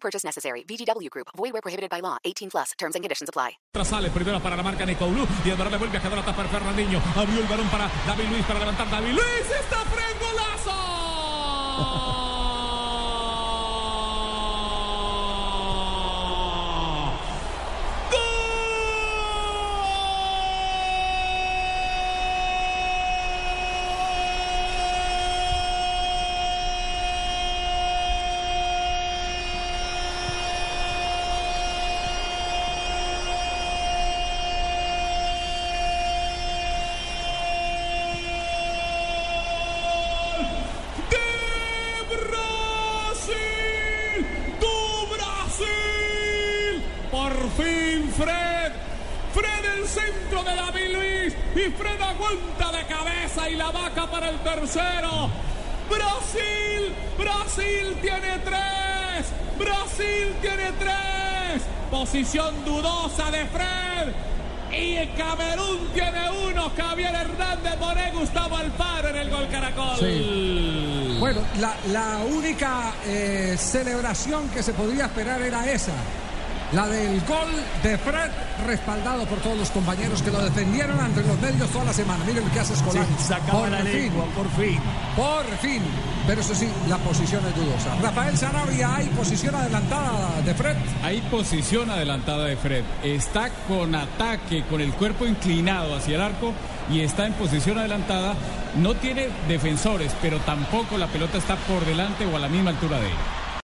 Purchase necessary. VGW Group. Void where prohibited by law. 18 plus. Terms and conditions apply. Primero para la marca y le vuelve a Fernandinho. Abrió el balón para David Luis para levantar David Luis. ¡Está Fred golazo! de Brasil, do Brasil. Por fin Fred, Fred el centro de David Luis y Fred aguanta de cabeza y la vaca para el tercero. Brasil, Brasil tiene tres, Brasil tiene tres. Posición dudosa de Fred. Y Camerún tiene uno, Javier Hernández Moré, Gustavo Alfaro en el gol Caracol. Bueno, la, única eh, celebración que se podía esperar era esa. La del gol de Fred, respaldado por todos los compañeros que lo defendieron ante los medios toda la semana. Miren lo que hace Escolán. sacaba la lengua, por fin. Por fin. Pero eso sí, la posición es dudosa. Rafael Sarabia, ¿hay posición adelantada de Fred? Hay posición adelantada de Fred. Está con ataque, con el cuerpo inclinado hacia el arco y está en posición adelantada. No tiene defensores, pero tampoco la pelota está por delante o a la misma altura de él.